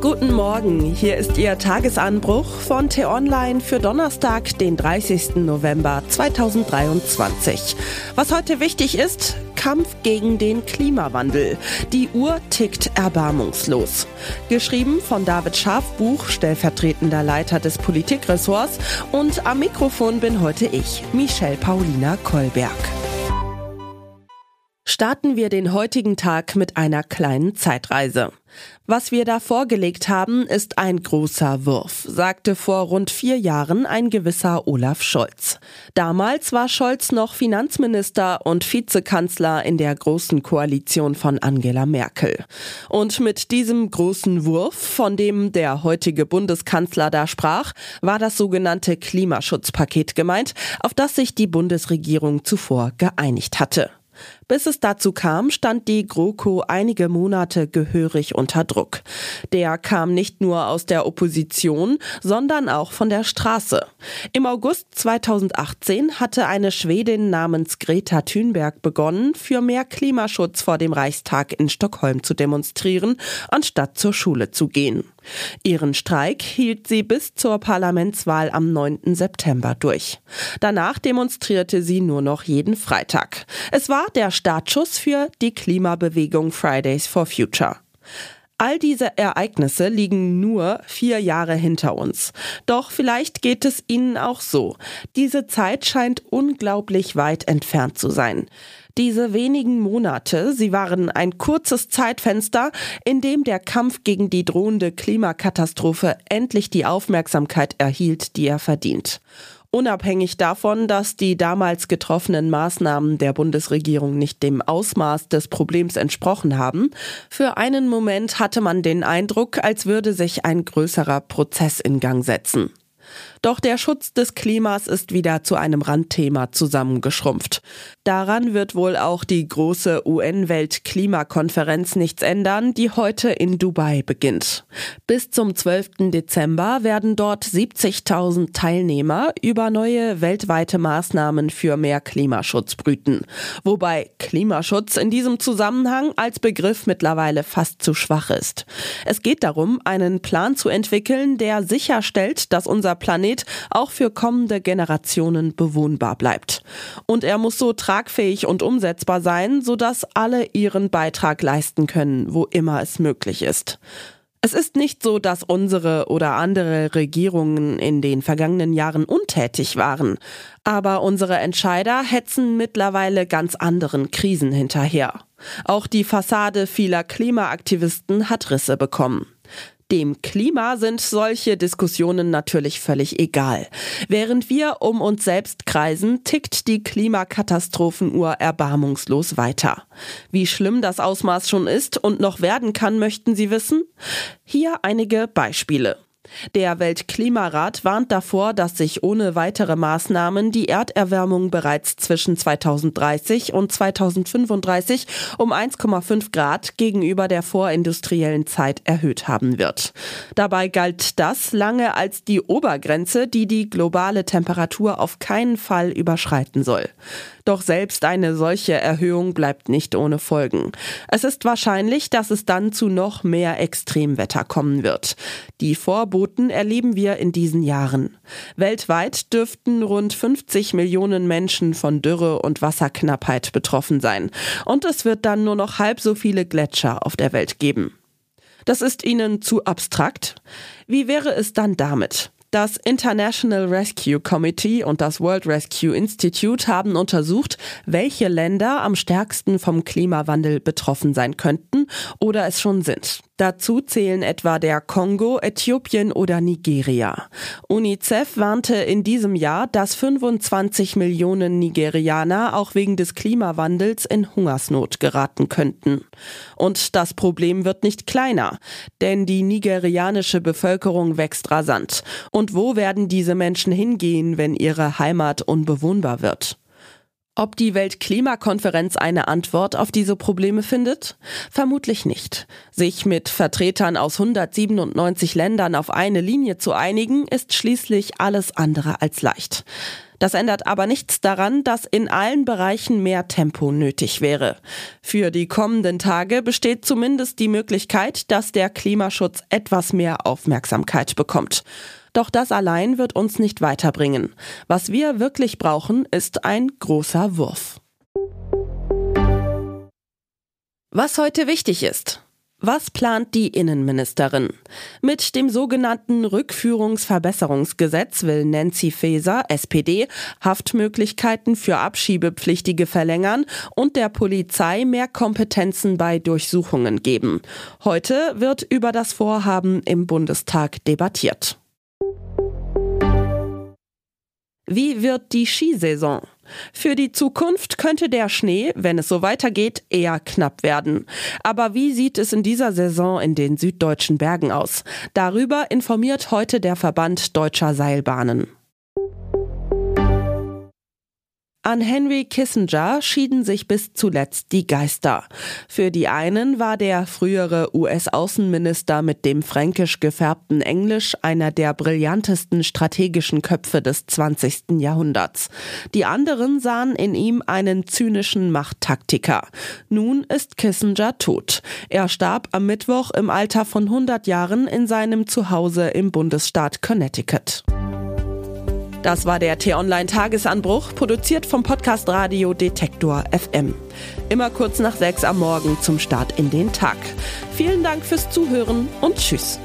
Guten Morgen, hier ist Ihr Tagesanbruch von T-Online für Donnerstag, den 30. November 2023. Was heute wichtig ist, Kampf gegen den Klimawandel. Die Uhr tickt erbarmungslos. Geschrieben von David Schafbuch, stellvertretender Leiter des Politikressorts und am Mikrofon bin heute ich, Michelle Paulina Kolberg. Starten wir den heutigen Tag mit einer kleinen Zeitreise. Was wir da vorgelegt haben, ist ein großer Wurf, sagte vor rund vier Jahren ein gewisser Olaf Scholz. Damals war Scholz noch Finanzminister und Vizekanzler in der großen Koalition von Angela Merkel. Und mit diesem großen Wurf, von dem der heutige Bundeskanzler da sprach, war das sogenannte Klimaschutzpaket gemeint, auf das sich die Bundesregierung zuvor geeinigt hatte. Bis es dazu kam, stand die GroKo einige Monate gehörig unter Druck. Der kam nicht nur aus der Opposition, sondern auch von der Straße. Im August 2018 hatte eine Schwedin namens Greta Thunberg begonnen, für mehr Klimaschutz vor dem Reichstag in Stockholm zu demonstrieren, anstatt zur Schule zu gehen. Ihren Streik hielt sie bis zur Parlamentswahl am 9. September durch. Danach demonstrierte sie nur noch jeden Freitag. Es war der Startschuss für die Klimabewegung Fridays for Future. All diese Ereignisse liegen nur vier Jahre hinter uns. Doch vielleicht geht es Ihnen auch so. Diese Zeit scheint unglaublich weit entfernt zu sein. Diese wenigen Monate, sie waren ein kurzes Zeitfenster, in dem der Kampf gegen die drohende Klimakatastrophe endlich die Aufmerksamkeit erhielt, die er verdient. Unabhängig davon, dass die damals getroffenen Maßnahmen der Bundesregierung nicht dem Ausmaß des Problems entsprochen haben, für einen Moment hatte man den Eindruck, als würde sich ein größerer Prozess in Gang setzen. Doch der Schutz des Klimas ist wieder zu einem Randthema zusammengeschrumpft. Daran wird wohl auch die große UN-Weltklimakonferenz nichts ändern, die heute in Dubai beginnt. Bis zum 12. Dezember werden dort 70.000 Teilnehmer über neue weltweite Maßnahmen für mehr Klimaschutz brüten. Wobei Klimaschutz in diesem Zusammenhang als Begriff mittlerweile fast zu schwach ist. Es geht darum, einen Plan zu entwickeln, der sicherstellt, dass unser Planet auch für kommende Generationen bewohnbar bleibt. Und er muss so tragfähig und umsetzbar sein, sodass alle ihren Beitrag leisten können, wo immer es möglich ist. Es ist nicht so, dass unsere oder andere Regierungen in den vergangenen Jahren untätig waren, aber unsere Entscheider hetzen mittlerweile ganz anderen Krisen hinterher. Auch die Fassade vieler Klimaaktivisten hat Risse bekommen. Dem Klima sind solche Diskussionen natürlich völlig egal. Während wir um uns selbst kreisen, tickt die Klimakatastrophenuhr erbarmungslos weiter. Wie schlimm das Ausmaß schon ist und noch werden kann, möchten Sie wissen? Hier einige Beispiele. Der Weltklimarat warnt davor, dass sich ohne weitere Maßnahmen die Erderwärmung bereits zwischen 2030 und 2035 um 1,5 Grad gegenüber der vorindustriellen Zeit erhöht haben wird. Dabei galt das lange als die Obergrenze, die die globale Temperatur auf keinen Fall überschreiten soll. Doch selbst eine solche Erhöhung bleibt nicht ohne Folgen. Es ist wahrscheinlich, dass es dann zu noch mehr Extremwetter kommen wird. Die Vorboten erleben wir in diesen Jahren. Weltweit dürften rund 50 Millionen Menschen von Dürre und Wasserknappheit betroffen sein. Und es wird dann nur noch halb so viele Gletscher auf der Welt geben. Das ist Ihnen zu abstrakt? Wie wäre es dann damit? Das International Rescue Committee und das World Rescue Institute haben untersucht, welche Länder am stärksten vom Klimawandel betroffen sein könnten oder es schon sind. Dazu zählen etwa der Kongo, Äthiopien oder Nigeria. UNICEF warnte in diesem Jahr, dass 25 Millionen Nigerianer auch wegen des Klimawandels in Hungersnot geraten könnten. Und das Problem wird nicht kleiner, denn die nigerianische Bevölkerung wächst rasant. Und wo werden diese Menschen hingehen, wenn ihre Heimat unbewohnbar wird? Ob die Weltklimakonferenz eine Antwort auf diese Probleme findet? Vermutlich nicht. Sich mit Vertretern aus 197 Ländern auf eine Linie zu einigen, ist schließlich alles andere als leicht. Das ändert aber nichts daran, dass in allen Bereichen mehr Tempo nötig wäre. Für die kommenden Tage besteht zumindest die Möglichkeit, dass der Klimaschutz etwas mehr Aufmerksamkeit bekommt. Doch das allein wird uns nicht weiterbringen. Was wir wirklich brauchen, ist ein großer Wurf. Was heute wichtig ist. Was plant die Innenministerin? Mit dem sogenannten Rückführungsverbesserungsgesetz will Nancy Faeser, SPD, Haftmöglichkeiten für Abschiebepflichtige verlängern und der Polizei mehr Kompetenzen bei Durchsuchungen geben. Heute wird über das Vorhaben im Bundestag debattiert. Wie wird die Skisaison? Für die Zukunft könnte der Schnee, wenn es so weitergeht, eher knapp werden. Aber wie sieht es in dieser Saison in den süddeutschen Bergen aus? Darüber informiert heute der Verband Deutscher Seilbahnen. An Henry Kissinger schieden sich bis zuletzt die Geister. Für die einen war der frühere US-Außenminister mit dem fränkisch gefärbten Englisch einer der brillantesten strategischen Köpfe des 20. Jahrhunderts. Die anderen sahen in ihm einen zynischen Machttaktiker. Nun ist Kissinger tot. Er starb am Mittwoch im Alter von 100 Jahren in seinem Zuhause im Bundesstaat Connecticut. Das war der T-Online-Tagesanbruch, produziert vom Podcast Radio Detektor FM. Immer kurz nach sechs am Morgen zum Start in den Tag. Vielen Dank fürs Zuhören und Tschüss.